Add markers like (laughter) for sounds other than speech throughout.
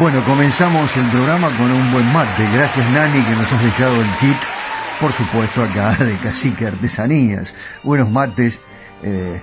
Bueno, comenzamos el programa con un buen mate. Gracias Nani que nos has dejado el kit, por supuesto acá de Cacique Artesanías. Buenos mates eh,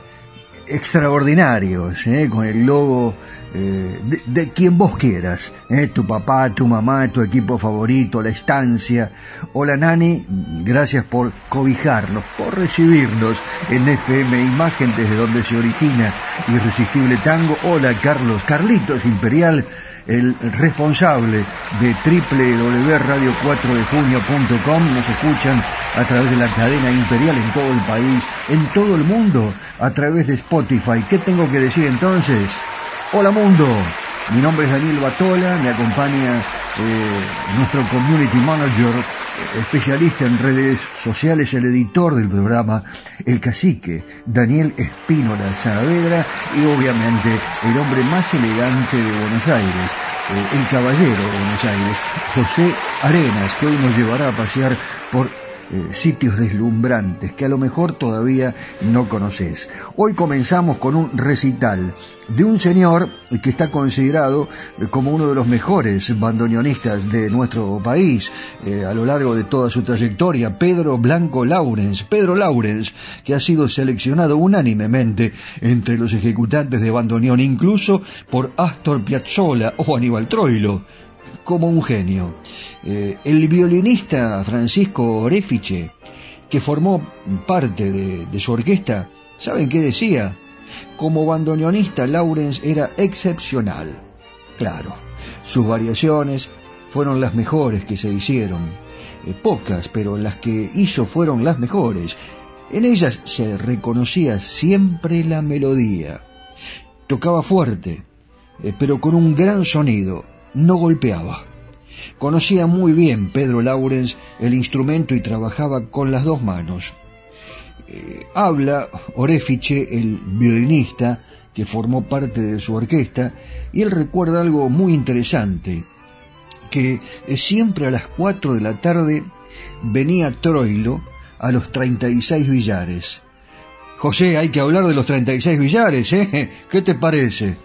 extraordinarios, eh, con el logo eh, de, de, quien vos quieras. Eh, tu papá, tu mamá, tu equipo favorito, la estancia. Hola Nani, gracias por cobijarnos, por recibirnos en FM Imagen desde donde se origina Irresistible Tango. Hola Carlos, Carlitos Imperial el responsable de www.radio4dejunio.com. Nos escuchan a través de la cadena imperial en todo el país, en todo el mundo, a través de Spotify. ¿Qué tengo que decir entonces? Hola mundo, mi nombre es Daniel Batola, me acompaña eh, nuestro community manager, especialista en redes sociales, el editor del programa, el cacique, Daniel Espínola Saavedra, y obviamente el hombre más elegante de Buenos Aires, eh, el caballero de Buenos Aires, José Arenas, que hoy nos llevará a pasear por eh, sitios deslumbrantes que a lo mejor todavía no conoces. Hoy comenzamos con un recital de un señor que está considerado eh, como uno de los mejores bandoneonistas de nuestro país eh, a lo largo de toda su trayectoria, Pedro Blanco Laurens. Pedro Laurens, que ha sido seleccionado unánimemente entre los ejecutantes de bandoneón, incluso por Astor Piazzolla o Aníbal Troilo como un genio. Eh, el violinista Francisco Orefiche, que formó parte de, su orquesta, ¿saben qué decía? Como bandoneonista, Lawrence era excepcional. Claro, sus variaciones fueron las mejores que se hicieron. Eh, pocas, pero las que hizo fueron las mejores. En ellas se reconocía siempre la melodía. Tocaba fuerte, eh, pero con un gran sonido, no golpeaba. Conocía muy bien Pedro Laurens el instrumento y trabajaba con las dos manos. Eh, habla Orefiche, el violinista que formó parte de su orquesta, y él recuerda algo muy interesante, que eh, siempre a las cuatro de la tarde venía Troilo a los 36 billares. José, hay que hablar de los 36 billares, ¿eh? ¿Qué te parece?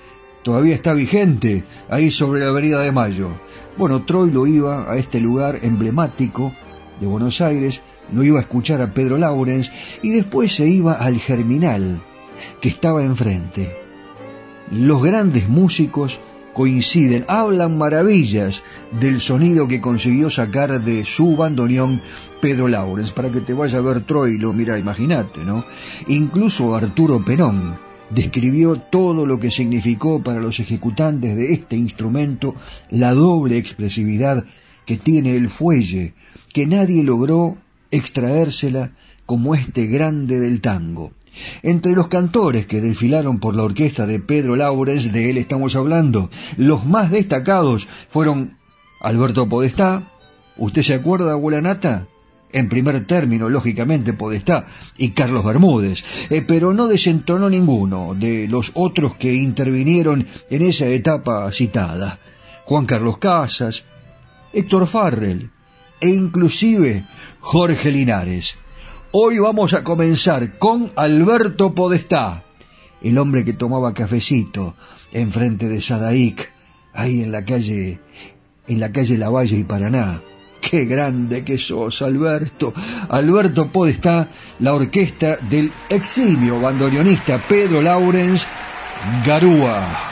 Todavía está vigente, ahí sobre la Avenida de Mayo. Bueno, Troilo iba a este lugar emblemático de Buenos Aires, no iba a escuchar a Pedro Laurens y después se iba al Germinal, que estaba enfrente. Los grandes músicos coinciden, hablan maravillas del sonido que consiguió sacar de su bandoneón Pedro Laurens, para que te vaya a ver Troilo, mira, imagínate, ¿no? Incluso Arturo Penón describió todo lo que significó para los ejecutantes de este instrumento la doble expresividad que tiene el fuelle, que nadie logró extraérsela como este grande del tango. Entre los cantores que desfilaron por la orquesta de Pedro Laures, de él estamos hablando, los más destacados fueron Alberto Podestá, ¿usted se acuerda, abuela Nata? En primer término, lógicamente, Podestá y Carlos Bermúdez, eh, pero no desentonó ninguno de los otros que intervinieron en esa etapa citada. Juan Carlos Casas, Héctor Farrell e inclusive Jorge Linares. Hoy vamos a comenzar con Alberto Podestá, el hombre que tomaba cafecito enfrente de Sadaic, ahí en la calle, en la calle Lavalle y Paraná. Qué grande que sos, Alberto. Alberto Podestá, la orquesta del eximio bandoneonista Pedro Laurens Garúa.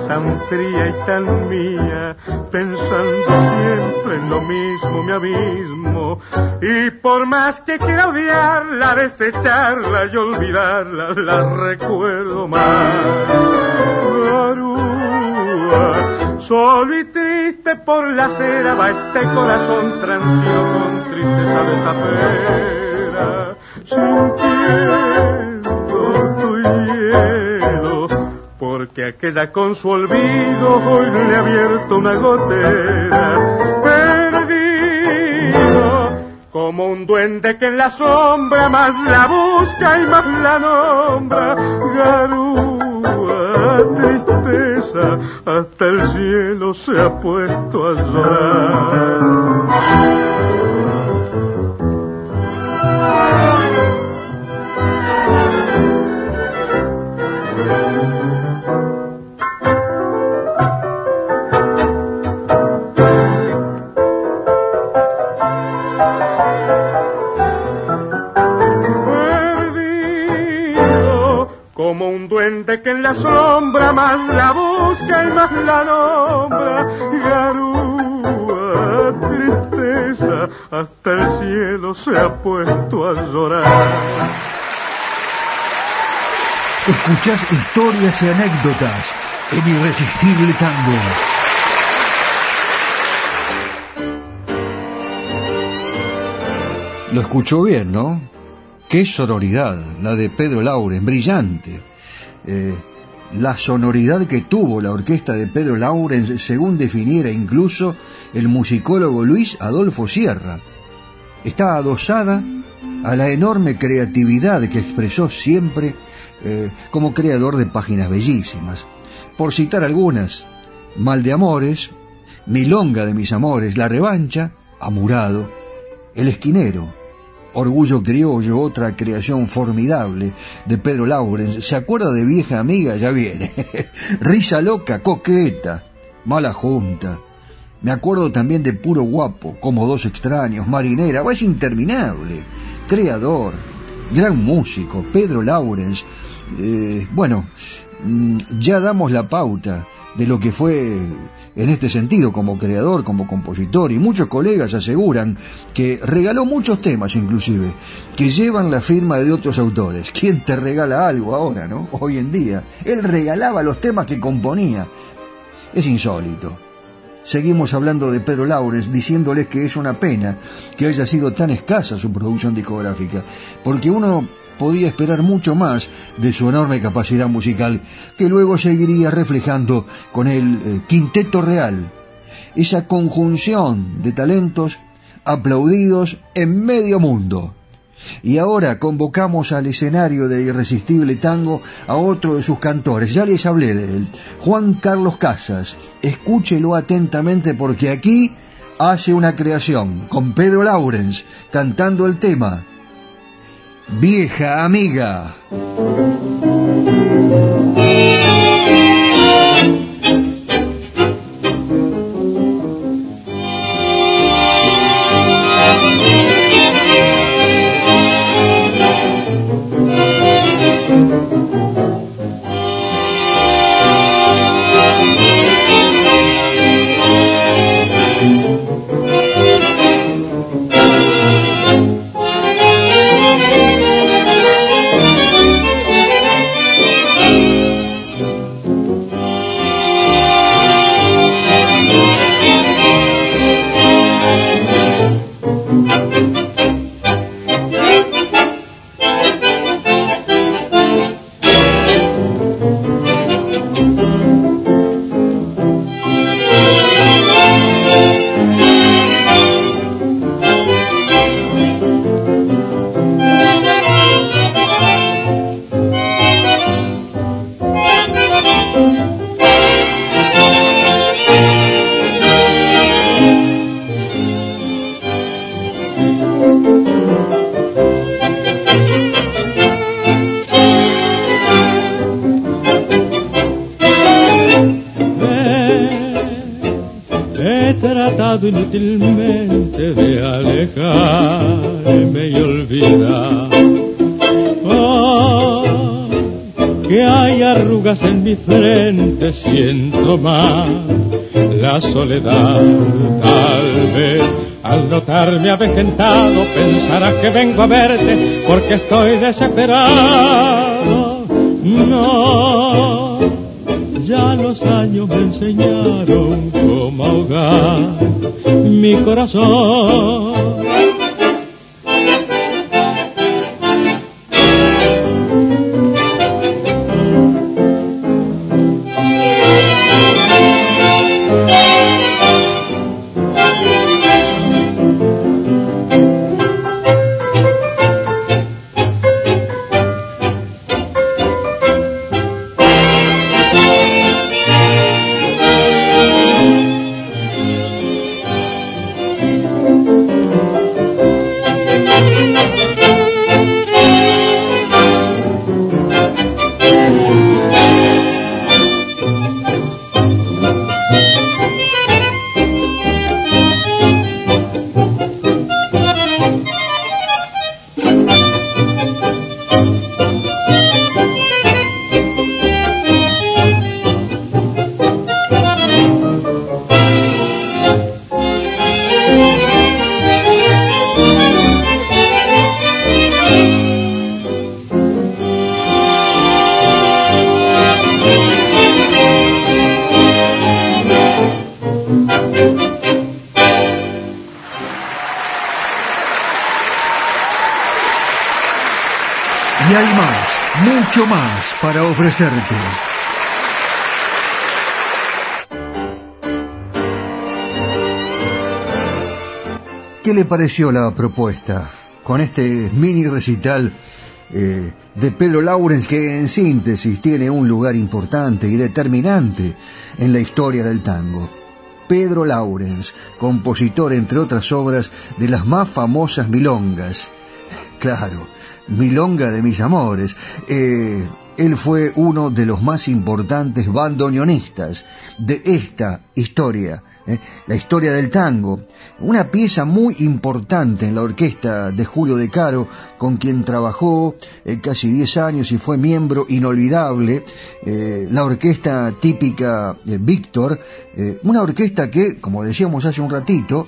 Tan fría y tan mía, pensando siempre en lo mismo mi abismo, y por más que quiera odiarla, desecharla y olvidarla, la recuerdo más. Solo y triste por la acera va este corazón transito con tristeza de fe sintiendo porque aquella con su olvido hoy le ha abierto una gotera, perdido, como un duende que en la sombra más la busca y más la nombra, garúa, tristeza, hasta el cielo se ha puesto a llorar. Duende que en la sombra más la busca y más la nombra. Garúa, tristeza, hasta el cielo se ha puesto a llorar. Escuchás historias y anécdotas en Irresistible Tango. Lo escuchó bien, ¿no? Qué sororidad, la de Pedro Laures, brillante. Eh, la sonoridad que tuvo la orquesta de Pedro Lauren, según definiera incluso el musicólogo Luis Adolfo Sierra, está adosada a la enorme creatividad que expresó siempre eh, como creador de páginas bellísimas. Por citar algunas, Mal de Amores, Milonga de mis amores, La Revancha, Amurado, El Esquinero, Orgullo Criollo, otra creación formidable de Pedro Laurens. ¿Se acuerda de Vieja Amiga? Ya viene. (laughs) Risa Loca, Coqueta, Mala Junta. Me acuerdo también de Puro Guapo, Como Dos Extraños, Marinera. es interminable. Creador, gran músico, Pedro Laurens. Eh, bueno, mm, ya damos la pauta de lo que fue en este sentido como creador, como compositor, y muchos colegas aseguran que regaló muchos temas inclusive, que llevan la firma de otros autores. ¿Quién te regala algo ahora, no? Hoy en día. Él regalaba los temas que componía. Es insólito. Seguimos hablando de Pedro Laures, diciéndoles que es una pena que haya sido tan escasa su producción discográfica, porque uno podía esperar mucho más de su enorme capacidad musical, que luego seguiría reflejando con el eh, Quinteto Real, esa conjunción de talentos aplaudidos en medio mundo. Y ahora convocamos al escenario de Irresistible Tango a otro de sus cantores. Ya les hablé de él, Juan Carlos Casas. Escúchelo atentamente porque aquí hace una creación con Pedro Laurens cantando el tema Vieja amiga. Tal vez al notarme avejentado pensarás que vengo a verte porque estoy desesperado. No, ya los años me enseñaron cómo ahogar mi corazón. Para ofrecerte. ¿Qué le pareció la propuesta con este mini recital eh, de Pedro Laurens que en síntesis tiene un lugar importante y determinante en la historia del tango? Pedro Laurens, compositor entre otras obras de las más famosas milongas. (laughs) Claro, Milonga de mis amores. Eh, él fue uno de los más importantes bandoneonistas de esta historia, eh, la historia del tango. Una pieza muy importante en la orquesta de Julio De Caro, con quien trabajó eh, casi 10 años y fue miembro inolvidable. Eh, la orquesta típica Víctor, una orquesta que, como decíamos hace un ratito,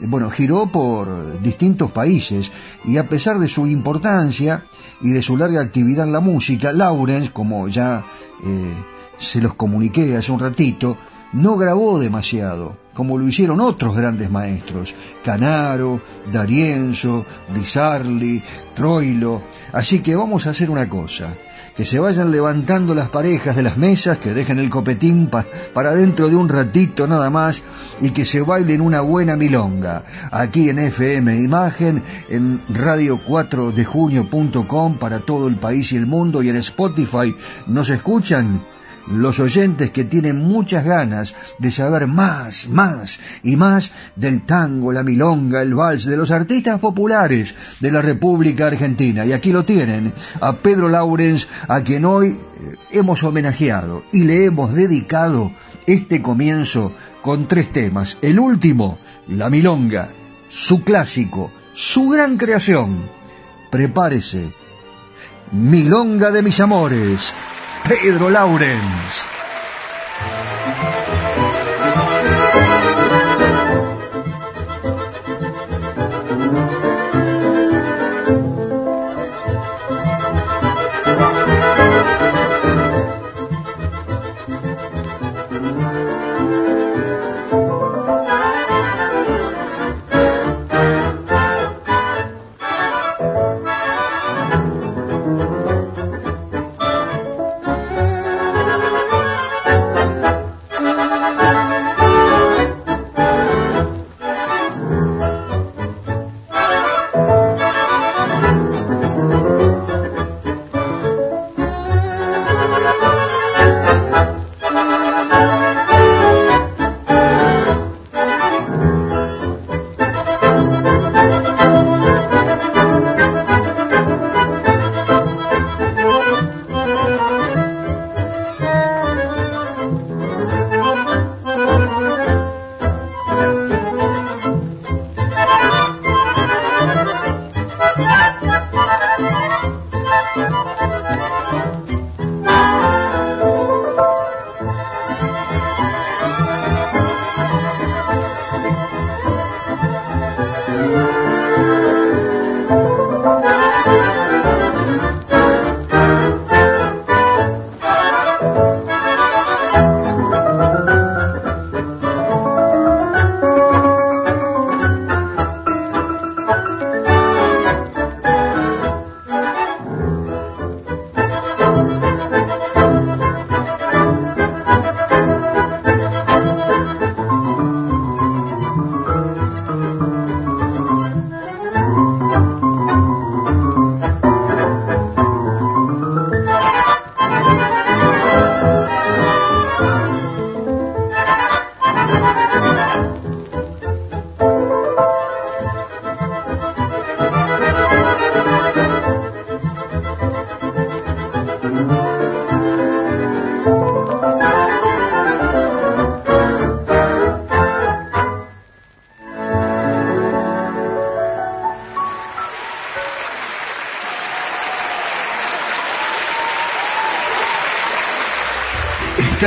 bueno, giró por distintos países y a pesar de su importancia y de su larga actividad en la música, Lawrence, como ya eh, se los comuniqué hace un ratito, no grabó demasiado, como lo hicieron otros grandes maestros, Canaro, D'Arienzo, Di Sarli, Troilo. Así que vamos a hacer una cosa que se vayan levantando las parejas de las mesas, que dejen el copetín para dentro de un ratito nada más y que se bailen una buena milonga. Aquí en FM Imagen, en radio4dejunio.com para todo el país y el mundo y en Spotify. ¿Nos escuchan? Los oyentes que tienen muchas ganas de saber más, más y más del tango, la milonga, el vals, de los artistas populares de la República Argentina. Y aquí lo tienen, a Pedro Laurens, a quien hoy eh, hemos homenajeado y le hemos dedicado este comienzo con tres temas. El último, la milonga, su clásico, su gran creación. Prepárese. Milonga de mis amores Pedro Laurens.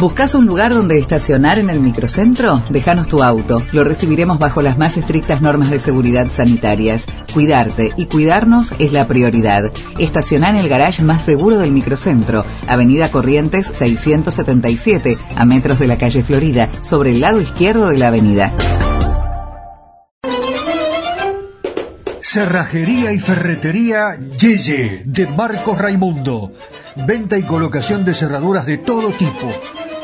¿Buscas un lugar donde estacionar en el microcentro? Déjanos tu auto. Lo recibiremos bajo las más estrictas normas de seguridad sanitarias. Cuidarte y cuidarnos es la prioridad. Estacionar en el garage más seguro del microcentro, Avenida Corrientes 677, a metros de la calle Florida, sobre el lado izquierdo de la avenida. Cerrajería y ferretería Yeye de Marcos Raimundo. Venta y colocación de cerraduras de todo tipo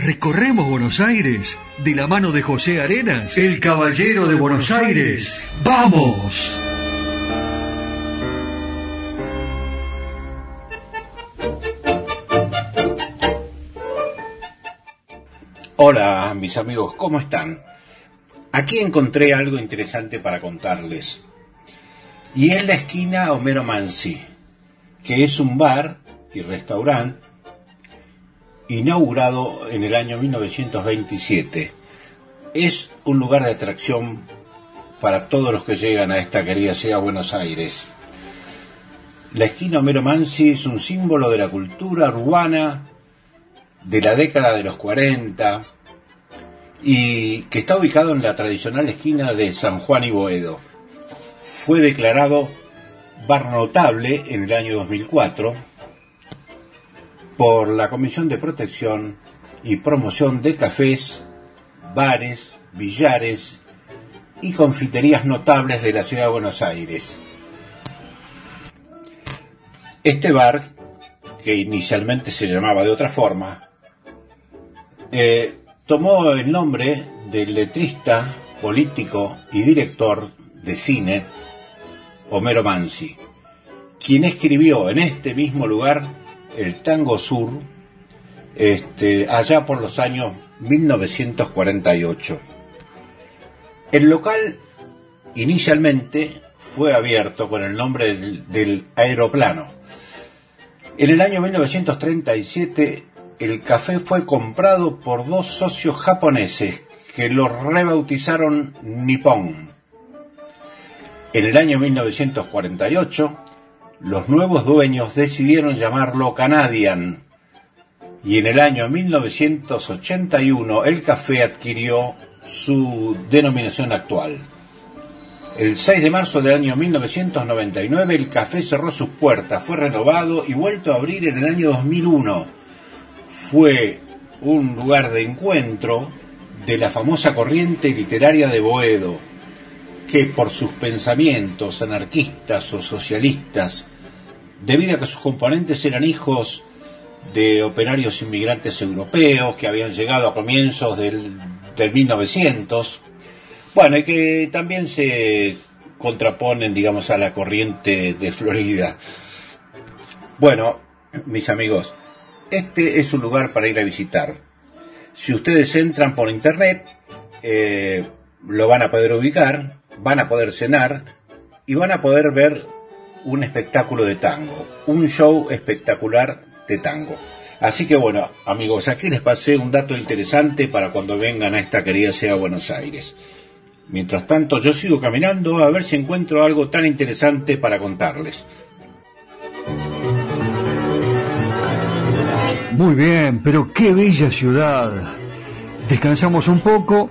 Recorremos Buenos Aires de la mano de José Arenas, el caballero de Buenos Aires. ¡Vamos! Hola, mis amigos, ¿cómo están? Aquí encontré algo interesante para contarles. Y es la esquina Homero Mansi, que es un bar y restaurante inaugurado en el año 1927. Es un lugar de atracción para todos los que llegan a esta querida ciudad Buenos Aires. La esquina Homero Mansi es un símbolo de la cultura urbana de la década de los 40 y que está ubicado en la tradicional esquina de San Juan y Boedo. Fue declarado bar notable en el año 2004 por la Comisión de Protección y Promoción de Cafés, Bares, Billares y Confiterías Notables de la Ciudad de Buenos Aires. Este bar, que inicialmente se llamaba de otra forma, eh, tomó el nombre del letrista, político y director de cine Homero Mansi, quien escribió en este mismo lugar el tango sur este, allá por los años 1948. El local inicialmente fue abierto con el nombre del, del, aeroplano. En el año 1937 el café fue comprado por dos socios japoneses que lo rebautizaron Nippon. En el año 1948 los nuevos dueños decidieron llamarlo Canadian y en el año 1981 el café adquirió su denominación actual. El 6 de marzo del año 1999 el café cerró sus puertas, fue renovado y vuelto a abrir en el año 2001. Fue un lugar de encuentro de la famosa corriente literaria de Boedo, que por sus pensamientos anarquistas o socialistas, debido a que sus componentes eran hijos de operarios inmigrantes europeos que habían llegado a comienzos del, del 1900, bueno, y que también se contraponen, digamos, a la corriente de Florida. Bueno, mis amigos, este es un lugar para ir a visitar. Si ustedes entran por internet, eh, lo van a poder ubicar, van a poder cenar y van a poder ver un espectáculo de tango, un show espectacular de tango. Así que bueno, amigos, aquí les pasé un dato interesante para cuando vengan a esta querida sea Buenos Aires. Mientras tanto, yo sigo caminando a ver si encuentro algo tan interesante para contarles. Muy bien, pero qué bella ciudad. Descansamos un poco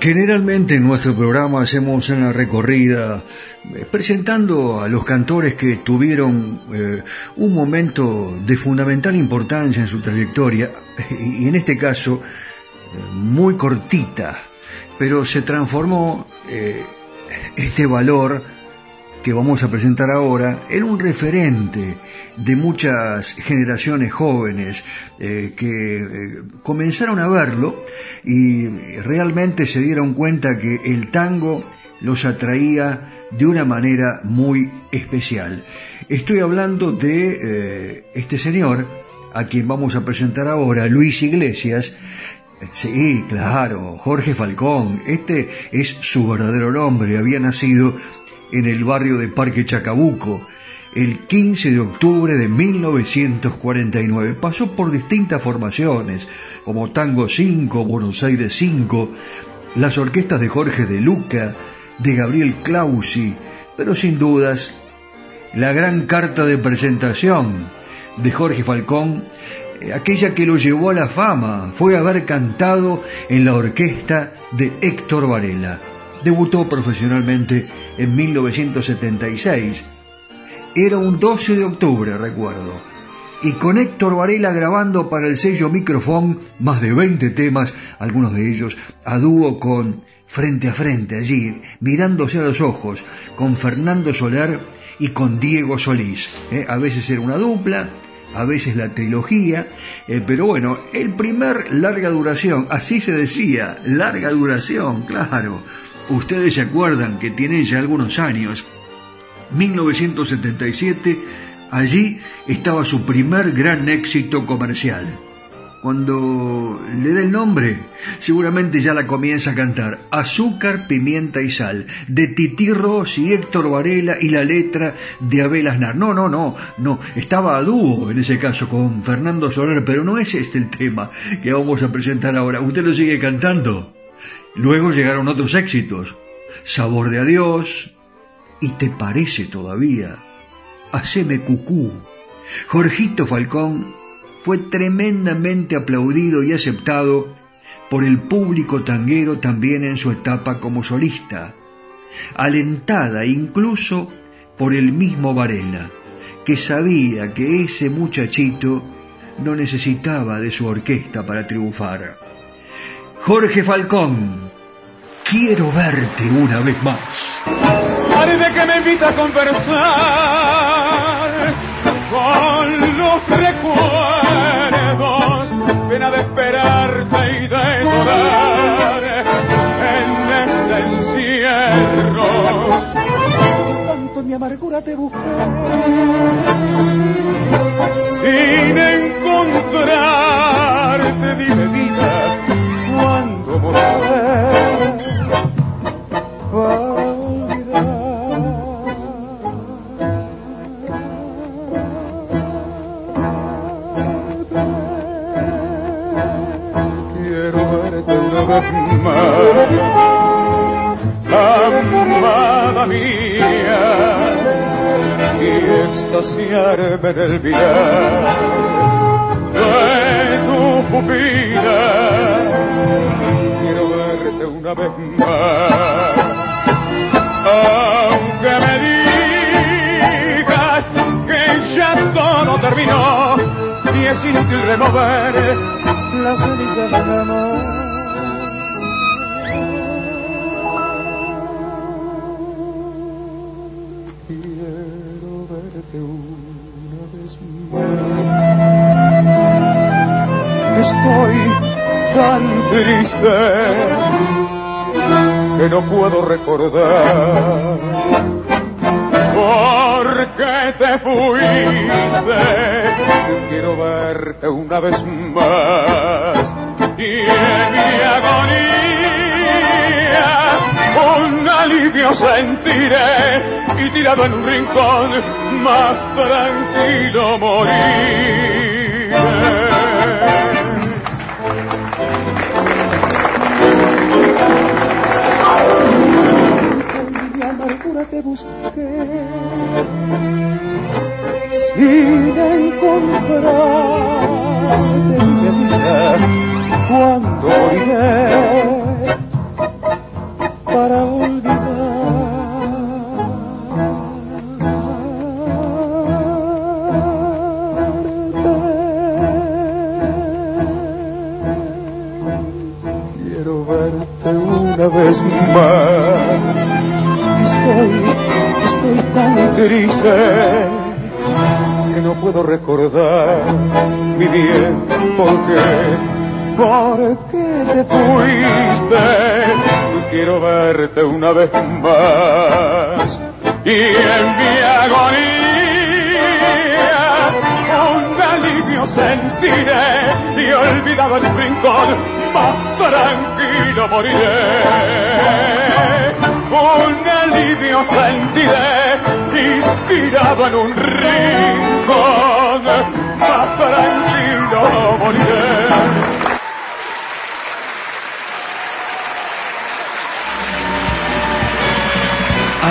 Generalmente en nuestro programa hacemos una recorrida eh, presentando a los cantores que tuvieron eh, un momento de fundamental importancia en su trayectoria y en este caso eh, muy cortita, pero se transformó este valor que vamos a presentar ahora en un referente de muchas generaciones jóvenes eh, que eh, comenzaron a verlo y realmente se dieron cuenta que el tango los atraía de una manera muy especial. Estoy hablando de eh, este señor a quien vamos a presentar ahora, Luis Iglesias, Sí, claro, Jorge Falcón. Este es su verdadero nombre. Había nacido en el barrio de Parque Chacabuco el 15 de octubre de 1949. Pasó por distintas formaciones, como Tango 5, Buenos Aires 5, las orquestas de Jorge de Luca, de Gabriel Clausi, pero sin dudas, la gran carta de presentación de Jorge Falcón eh, aquella que lo llevó a la fama, fue haber cantado en la orquesta de Héctor Varela. Debutó profesionalmente en 1976. Era un 12 de octubre, recuerdo. Y con Héctor Varela grabando para el sello Microfón más de 20 temas, algunos de ellos a dúo con Frente a Frente allí, mirándose a los ojos, con Fernando Soler y con Diego Solís. ¿eh? A veces era una dupla, a veces la trilogía, eh, pero bueno, el primer larga duración, así se decía, larga duración, claro. Ustedes se acuerdan que tiene ya algunos años, 1977, allí estaba su primer gran éxito comercial. Cuando le dé el nombre, seguramente ya la comienza a cantar. Azúcar, pimienta y sal, de Titi Ross y Héctor Varela y la letra de Abel Aznar. No, no, no, no, estaba a dúo en ese caso con Fernando Soler, pero no es este el tema que vamos a presentar ahora. Usted lo sigue cantando. Luego llegaron otros éxitos. Sabor de adiós. ¿Y te parece todavía? Haceme cucú. Jorgito Falcón fue tremendamente aplaudido y aceptado por el público tanguero también en su etapa como solista, alentada incluso por el mismo Varela, que sabía que ese muchachito no necesitaba de su orquesta para triunfar. Jorge Falcón, quiero verte una vez más. Parece que me invita a conversar con los recuerdos, pena de esperarte y de llorar en este encierro. Tanto mi amargura te busqué sin encontrarte, dime vida cuando volver para olvidar. Quiero verte una vez más, amada mía, y extasiarme en el mirar de Quiero verte una vez más, aunque me digas que ya todo terminó y es inútil remover las cenizas del amor. Estoy tan triste que no puedo recordar por qué te fuiste. Quiero verte una vez más y en mi agonía un alivio sentiré y tirado en un rincón más tranquilo moriré. Amargura te busqué sin encontrarte mi vida cuando moriré para olvidarte. Una vez más y en mi agonía un alivio sentiré y olvidado un rincón más tranquilo moriré. Un alivio sentiré y tirado en un rincón más tranquilo moriré.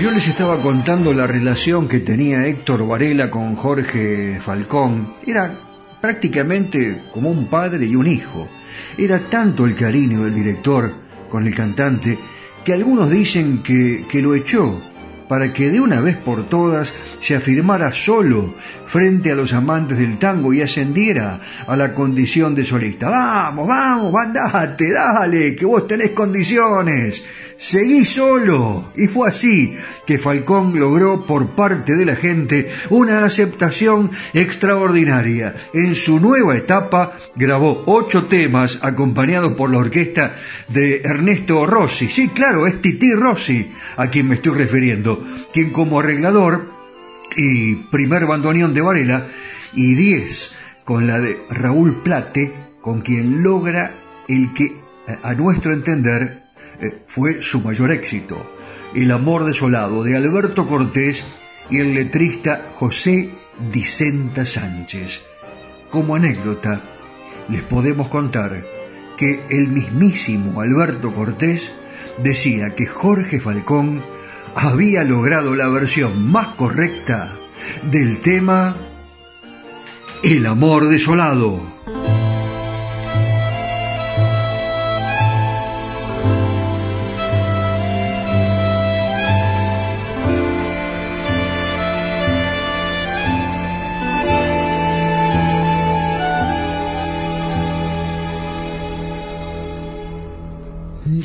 Yo les estaba contando la relación que tenía Héctor Varela con Jorge Falcón. Era prácticamente como un padre y un hijo. Era tanto el cariño del director con el cantante que algunos dicen que, que lo echó para que de una vez por todas se afirmara solo frente a los amantes del tango y ascendiera a la condición de solista. Vamos, vamos, mandate, dale, que vos tenés condiciones. Seguí solo. Y fue así que Falcón logró por parte de la gente una aceptación extraordinaria. En su nueva etapa grabó ocho temas acompañados por la orquesta de Ernesto Rossi. Sí, claro, es Titi Rossi a quien me estoy refiriendo, quien como arreglador y primer bandoneón de Varela y 10 con la de Raúl Plate, con quien logra el que, a nuestro entender, eh, fue su mayor éxito, El amor desolado de Alberto Cortés y el letrista José Dicenta Sánchez. Como anécdota, les podemos contar que el mismísimo Alberto Cortés decía que Jorge Falcón había logrado la versión más correcta del tema El amor desolado.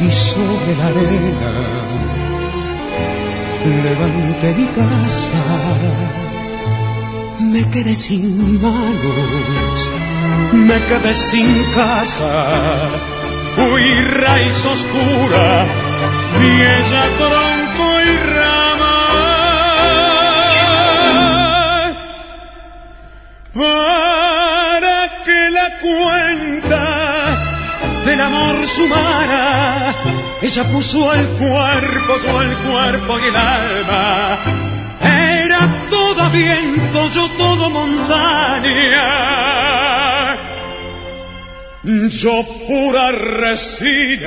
Y sobre la arena levanté mi casa. Me quedé sin manos, me quedé sin casa. Fui raíz oscura ella tronco y rama. Para que la cuenta del amor sumara, ella puso el cuerpo, yo el cuerpo y el alma. Era todo viento, yo todo montaña. Yo pura resina.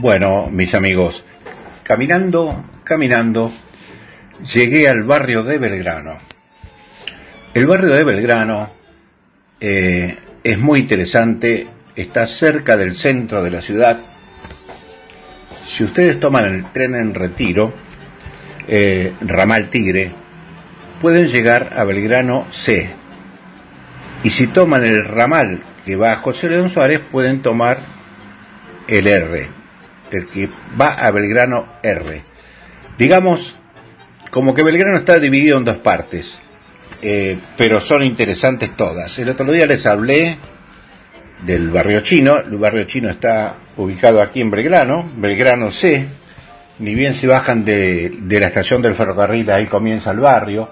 Bueno, mis amigos, caminando, caminando, llegué al barrio de Belgrano. El barrio de Belgrano eh, es muy interesante, está cerca del centro de la ciudad. Si ustedes toman el tren en retiro, eh, ramal Tigre, pueden llegar a Belgrano C. Y si toman el ramal que va a José León Suárez, pueden tomar el R, el que va a Belgrano R. Digamos, como que Belgrano está dividido en dos partes, eh, pero son interesantes todas. El otro día les hablé del barrio chino, el barrio chino está ubicado aquí en Belgrano, Belgrano C, ni bien se bajan de, de la estación del ferrocarril, ahí comienza el barrio,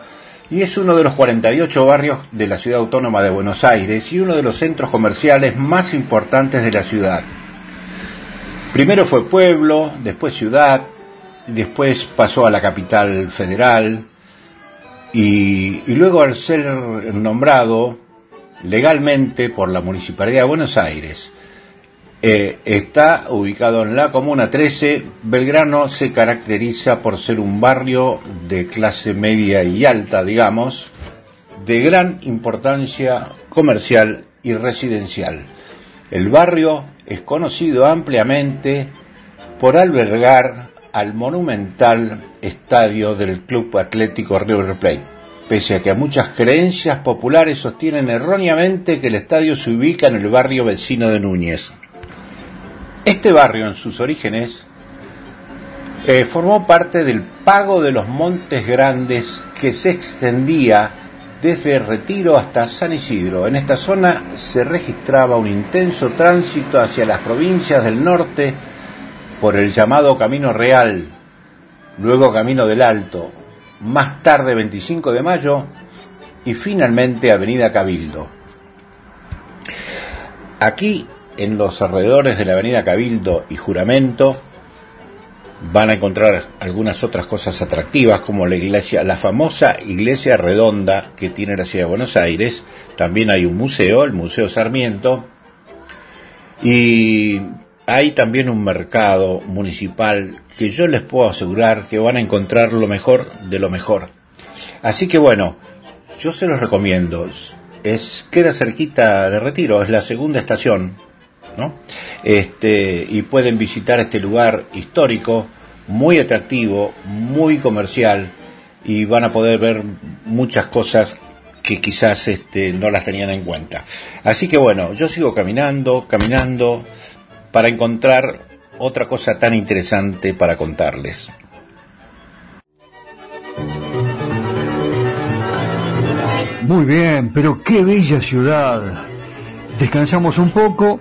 y es uno de los 48 barrios de la ciudad autónoma de Buenos Aires y uno de los centros comerciales más importantes de la ciudad. Primero fue pueblo, después ciudad, después pasó a la capital federal y, luego al ser nombrado legalmente por la Municipalidad de Buenos Aires, eh, está ubicado en la Comuna 13. Belgrano se caracteriza por ser un barrio de clase media y alta, digamos, de gran importancia comercial y residencial. El barrio es conocido ampliamente por albergar al monumental estadio del Club Atlético River Plate, pese a que muchas creencias populares sostienen erróneamente que el estadio se ubica en el barrio vecino de Núñez. Este barrio en sus orígenes eh, formó parte del pago de los Montes Grandes que se extendía desde Retiro hasta San Isidro. En esta zona se registraba un intenso tránsito hacia las provincias del norte por el llamado Camino Real, luego Camino del Alto, más tarde 25 de mayo y finalmente Avenida Cabildo. Aquí, en los alrededores de la Avenida Cabildo y Juramento, van a encontrar algunas otras cosas atractivas como la iglesia, la famosa iglesia redonda que tiene la ciudad de Buenos Aires. También hay un museo, el Museo Sarmiento. Y hay también un mercado municipal que yo les puedo asegurar que van a encontrar lo mejor de lo mejor. Así que bueno, yo se los recomiendo. Es, queda cerquita de Retiro, es la segunda estación, Este, y pueden visitar este lugar histórico, muy atractivo, muy comercial, y van a poder ver muchas cosas que quizás este, no las tenían en cuenta. Así que bueno, yo sigo caminando, caminando, para encontrar otra cosa tan interesante para contarles. Muy bien, pero qué bella ciudad. Descansamos un poco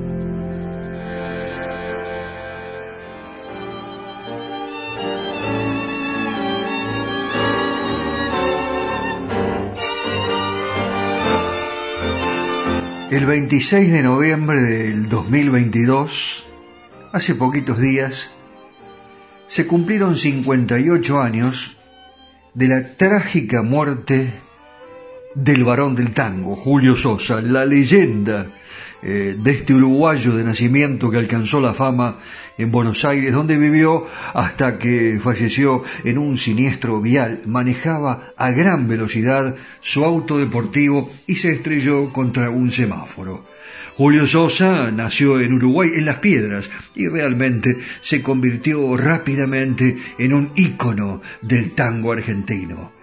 El 26 de noviembre del 2022, hace poquitos días, se cumplieron 58 años de la trágica muerte del varón del tango, Julio Sosa, la leyenda eh, de este uruguayo de nacimiento que alcanzó la fama en Buenos Aires, donde vivió hasta que falleció en un siniestro vial. Manejaba a gran velocidad su auto deportivo y se estrelló contra un semáforo. Julio Sosa nació en Uruguay, en Las Piedras, y realmente se convirtió rápidamente en un ícono del tango argentino.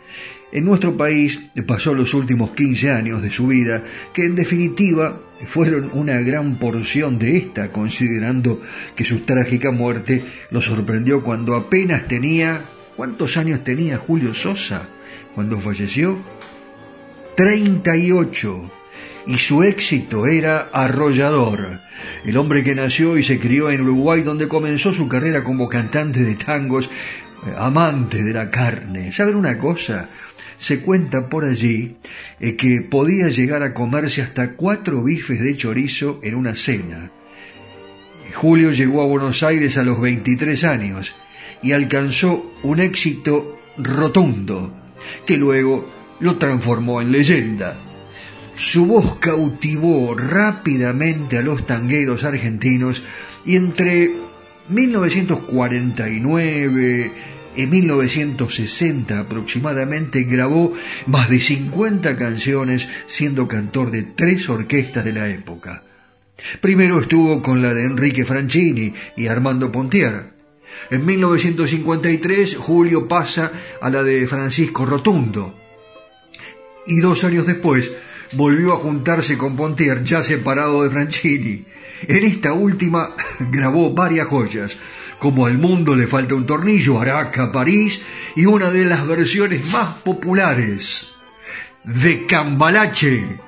En nuestro país pasó los últimos 15 años de su vida, que en definitiva fueron una gran porción de esta, considerando que su trágica muerte lo sorprendió cuando apenas tenía... ¿Cuántos años tenía Julio Sosa cuando falleció? 38. Y su éxito era arrollador. El hombre que nació y se crió en Uruguay, donde comenzó su carrera como cantante de tangos, eh, amante de la carne. ¿Saben una cosa? Se cuenta por allí eh, que podía llegar a comerse hasta cuatro bifes de chorizo en una cena. Julio llegó a Buenos Aires a los 23 años y alcanzó un éxito rotundo que luego lo transformó en leyenda. Su voz cautivó rápidamente a los tangueros argentinos y entre 1949 en 1960 aproximadamente grabó más de 50 canciones siendo cantor de tres orquestas de la época. Primero estuvo con la de Enrique Franchini y Armando Pontier. En 1953 Julio pasa a la de Francisco Rotundo. Y dos años después volvió a juntarse con Pontier ya separado de Franchini. En esta última (laughs) grabó varias joyas, como al mundo le falta un tornillo, Araca, París, y una de las versiones más populares de Cambalache.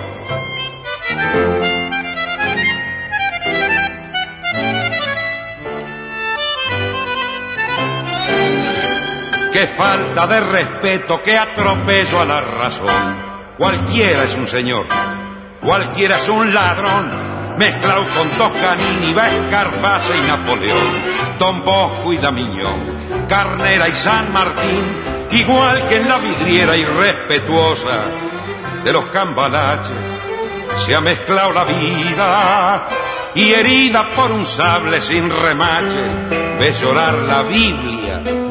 Qué falta de respeto, qué atropello a la razón. Cualquiera es un señor, cualquiera es un ladrón, mezclado con Toscanini, Escarface y Napoleón, Don Bosco y Damiñón, Carnera y San Martín, igual que en la vidriera irrespetuosa de los cambalaches, se ha mezclado la vida y herida por un sable sin remaches, ve llorar la Biblia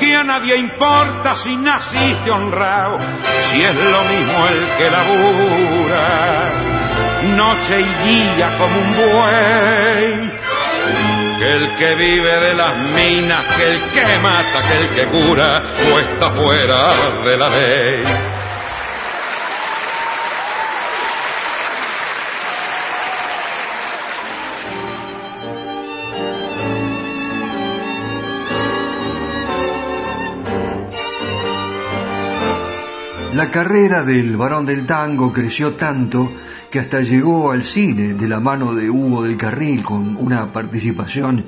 que a nadie importa si naciste honrado, si es lo mismo el que labura, noche y día como un buey. Que el que vive de las minas, que el que mata, que el que cura, o está fuera de la ley. La carrera del varón del tango creció tanto que hasta llegó al cine de la mano de Hugo del Carril con una participación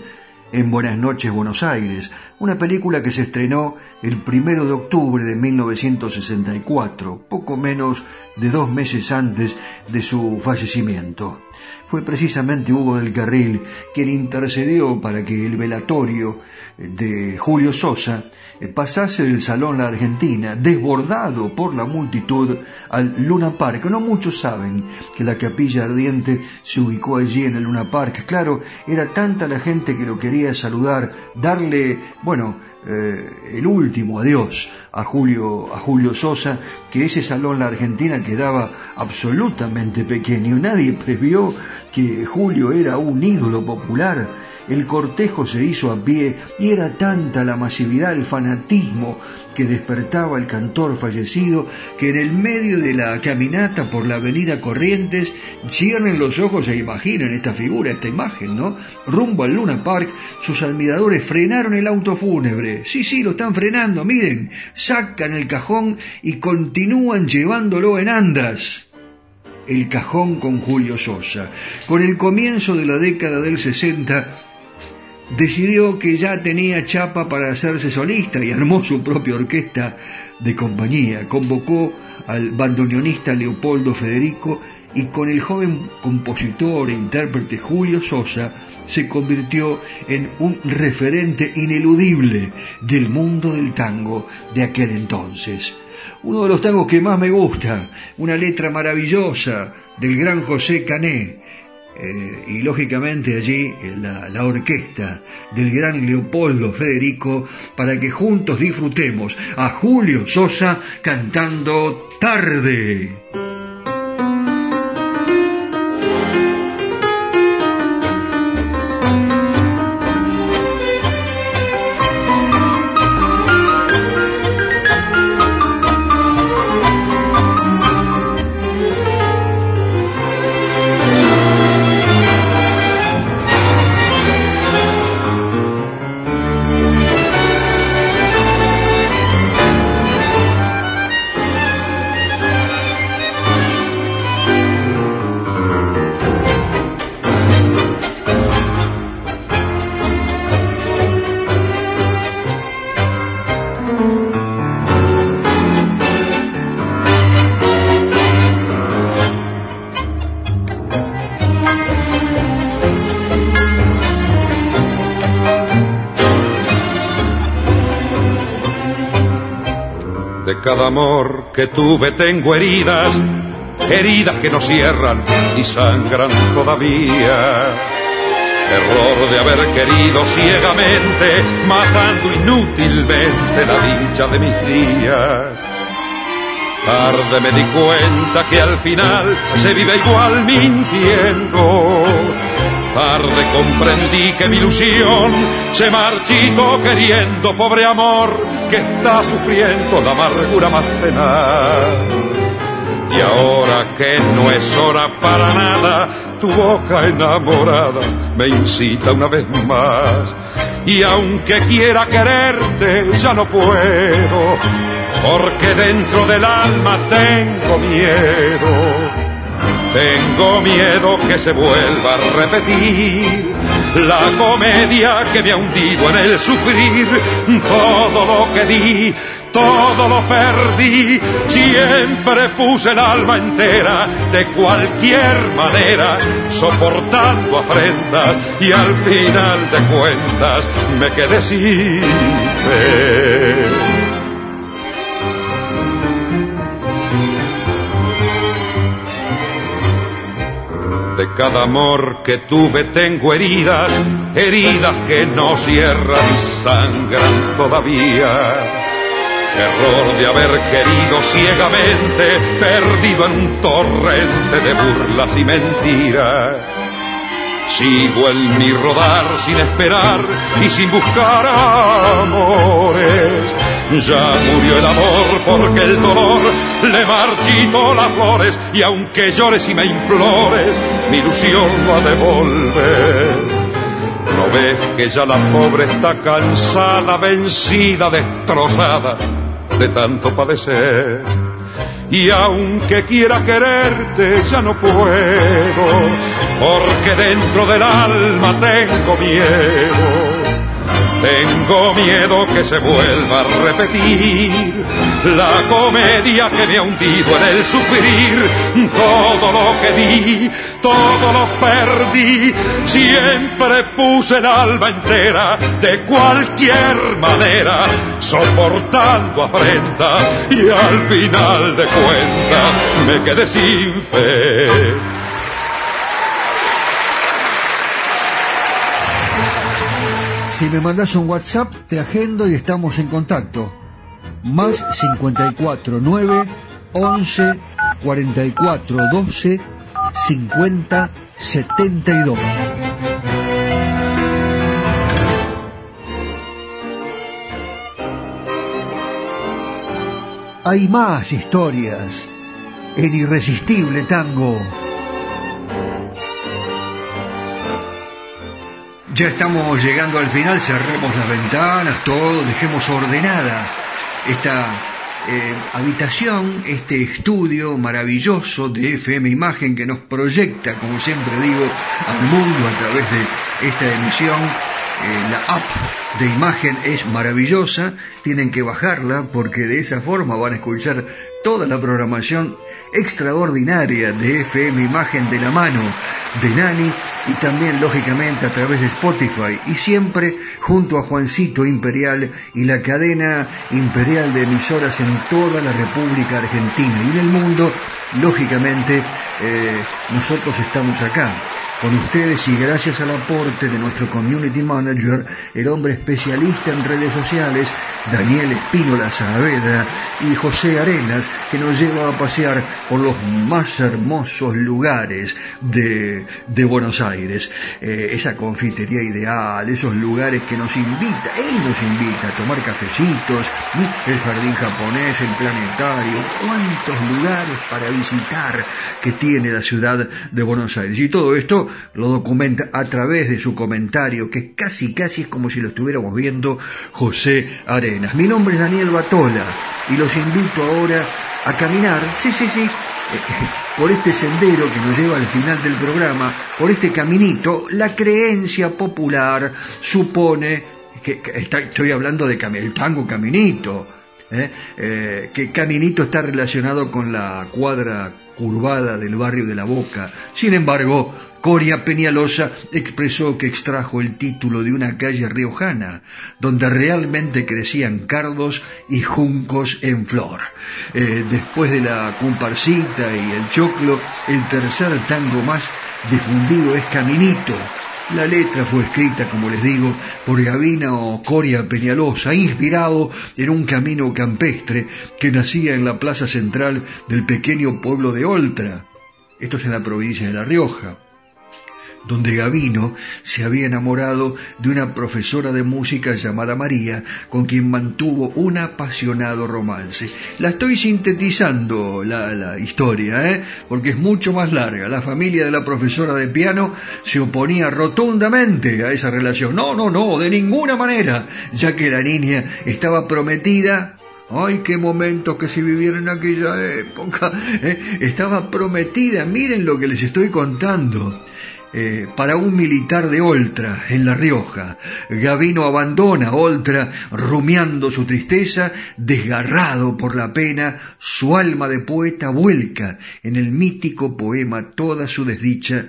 en Buenas noches Buenos Aires, una película que se estrenó el primero de octubre de 1964, poco menos de dos meses antes de su fallecimiento. Fue precisamente Hugo del Carril quien intercedió para que el velatorio de Julio Sosa pasase del Salón La Argentina, desbordado por la multitud, al Luna Park. No muchos saben que la capilla ardiente se ubicó allí en el Luna Park. Claro, era tanta la gente que lo quería saludar, darle, bueno, eh, el último adiós a Julio, a Julio Sosa, que ese salón La Argentina quedaba absolutamente pequeño. Nadie previó que Julio era un ídolo popular el cortejo se hizo a pie y era tanta la masividad, el fanatismo que despertaba el cantor fallecido que en el medio de la caminata por la avenida Corrientes cierren los ojos e imaginen esta figura, esta imagen, ¿no? Rumbo al Luna Park, sus admiradores frenaron el auto fúnebre. Sí, sí, lo están frenando, miren, sacan el cajón y continúan llevándolo en andas el cajón con Julio Sosa. Con el comienzo de la década del 60, decidió que ya tenía chapa para hacerse solista y armó su propia orquesta de compañía. Convocó al bandoneonista Leopoldo Federico y con el joven compositor e intérprete Julio Sosa se convirtió en un referente ineludible del mundo del tango de aquel entonces. Uno de los tangos que más me gusta, una letra maravillosa del gran José Cané, eh, y lógicamente allí eh, la, la, orquesta del gran Leopoldo Federico para que juntos disfrutemos a Julio Sosa cantando tarde. Cada amor que tuve tengo heridas, heridas que no cierran y sangran todavía. Error de haber querido ciegamente, matando inútilmente la dicha de mis días. Tarde me di cuenta que al final se vive igual mintiendo Tarde comprendí que mi ilusión se marchitó queriendo, pobre amor, que está sufriendo la amargura más tenaz. Y ahora que no es hora para nada, tu boca enamorada me incita una vez más. Y aunque quiera quererte, ya no puedo, porque dentro del alma tengo miedo. Tengo miedo que se vuelva a repetir la comedia que me ha hundido en el sufrir. Todo lo que di, todo lo perdí. Siempre puse el alma entera, de cualquier manera, soportando afrentas y al final de cuentas me quedé sin fe. De cada amor que tuve tengo heridas, heridas que no cierran y sangran todavía. Error de haber querido ciegamente, perdido en un torrente de burlas y mentiras. Sigo en mi rodar sin esperar y sin buscar amores ya murió el amor porque el dolor le marchitó las flores y aunque llores y me implores, mi ilusión va a devolver. ¿No ves que ya la pobre está cansada, vencida, destrozada de tanto padecer? Y aunque quiera quererte, ya no puedo, porque dentro del alma tengo miedo tengo miedo que se vuelva a repetir la comedia que me ha hundido en el sufrir. Todo lo que di, todo lo perdí. Siempre puse el alma entera de cualquier manera, soportando afrenta y al final de cuentas me quedé sin fe. Si me mandas un WhatsApp, te agendo y estamos en contacto. Más 54 9 11 44 12 50 72. Hay más historias. El irresistible tango Ya estamos llegando al final, cerremos las ventanas, todo, dejemos ordenada esta eh, habitación, este estudio maravilloso de FM Imagen que nos proyecta, como siempre digo, al mundo a través de esta emisión. Eh, la app de imagen es maravillosa, tienen que bajarla porque de esa forma van a escuchar toda la programación extraordinaria de FM Imagen de la mano de Nani y también lógicamente a través de Spotify. Y siempre junto a Juancito Imperial y la cadena imperial de emisoras en toda la República Argentina y en el mundo, lógicamente eh, nosotros estamos acá con ustedes y gracias al aporte de nuestro community manager, el hombre especialista en redes sociales, Daniel Espínola Saavedra y José Arenas, que nos lleva a pasear por los más hermosos lugares de, de Buenos Aires. Eh, esa confitería ideal, esos lugares que nos invita, él nos invita a tomar cafecitos, el jardín japonés, el planetario, cuántos lugares para visitar que tiene la ciudad de Buenos Aires. Y todo esto lo documenta a través de su comentario, que casi casi es como si lo estuviéramos viendo José Arenas. Mi nombre es Daniel Batola y los invito ahora a caminar, sí, sí, sí, (laughs) por este sendero que nos lleva al final del programa, por este caminito, la creencia popular supone que, estoy hablando de el tango caminito, ¿eh? Eh, que caminito está relacionado con la cuadra curvada del barrio de la Boca. Sin embargo, Coria Peñalosa expresó que extrajo el título de una calle riojana, donde realmente crecían cardos y juncos en flor. Eh, después de la comparsita y el choclo, el tercer tango más difundido es Caminito. La letra fue escrita, como les digo, por Gavina Coria Peñalosa, inspirado en un camino campestre que nacía en la plaza central del pequeño pueblo de Oltra. Esto es en la provincia de La Rioja. Donde Gavino se había enamorado de una profesora de música llamada María, con quien mantuvo un apasionado romance. La estoy sintetizando la, historia, ¿eh? porque es mucho más larga. La familia de la profesora de piano se oponía rotundamente a esa relación. No, no, no, de ninguna manera, ya que la niña estaba prometida Ay, qué momentos que se vivieron en aquella época. ¿eh? Estaba prometida, miren lo que les estoy contando. Eh, para un militar de Oltra, en La Rioja. Gavino abandona Oltra, rumiando su tristeza, desgarrado por la pena, su alma de poeta vuelca en el mítico poema toda su desdicha,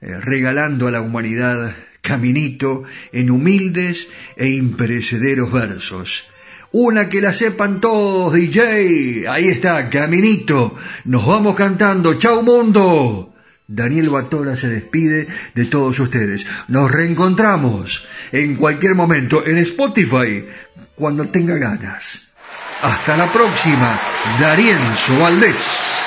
eh, regalando a la humanidad caminito en humildes e imperecederos versos. Una que la sepan todos, DJ. Ahí está, caminito. Nos vamos cantando. Chau mundo. Daniel Batola se despide de todos ustedes. Nos reencontramos en cualquier momento en Spotify cuando tenga ganas. Hasta la próxima, Darienzo Valdés.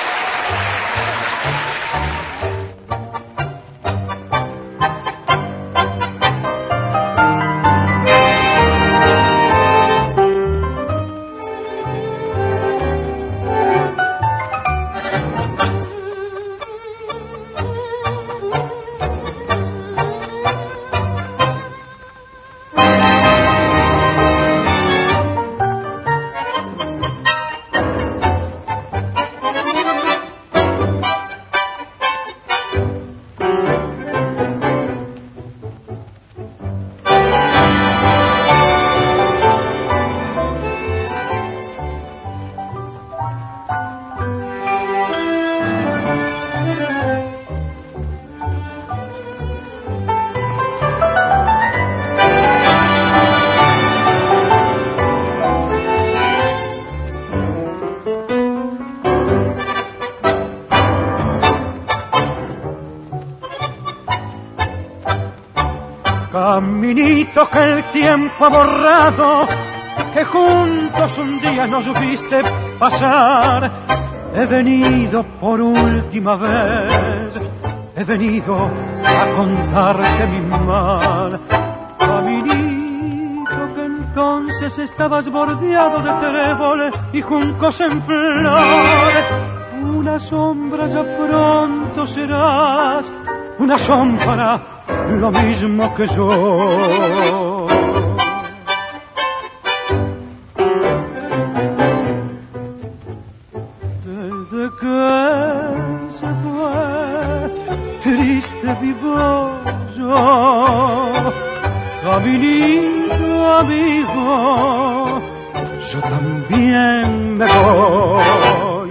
Borrado, que juntos un día nos viste pasar. He venido por última vez, he venido a contarte mi mal. Caminito que entonces estabas bordeado de tréboles y juncos en flor. Una sombra ya pronto serás, una sombra lo mismo que yo. Triste vivo yo, caminito amigo, yo también me voy.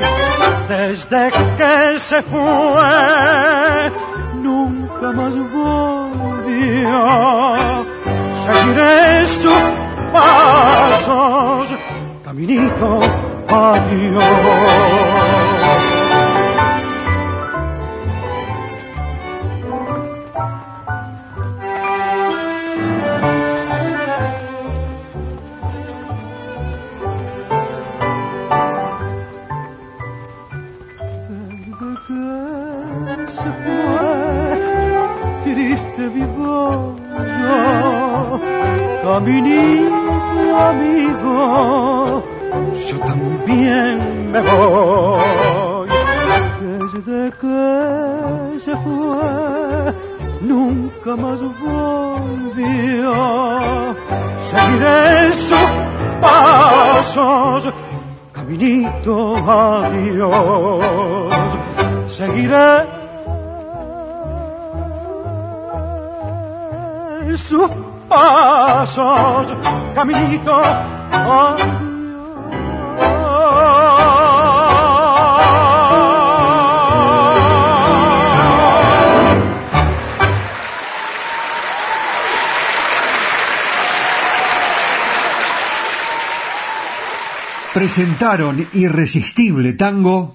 Desde que se fue, nunca más volvió. Seguiré sus pasos, caminito, adiós. Caminito amigo, yo también me voy. Desde que se fue, nunca más volvió. Seguiré sus pasos, caminito adiós. Seguiré caminito presentaron Irresistible Tango,